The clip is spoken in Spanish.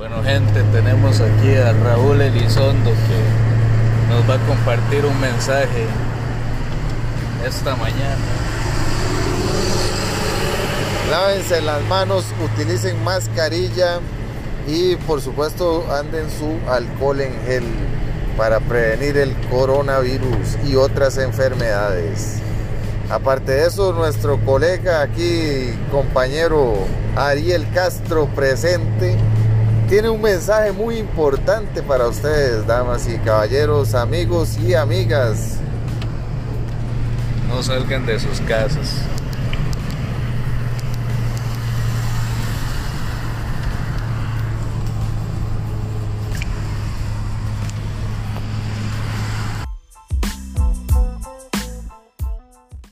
Bueno gente, tenemos aquí a Raúl Elizondo que nos va a compartir un mensaje esta mañana. Lávense las manos, utilicen mascarilla y por supuesto anden su alcohol en gel para prevenir el coronavirus y otras enfermedades. Aparte de eso, nuestro colega aquí, compañero Ariel Castro presente, tiene un mensaje muy importante para ustedes, damas y caballeros, amigos y amigas. No salgan de sus casas.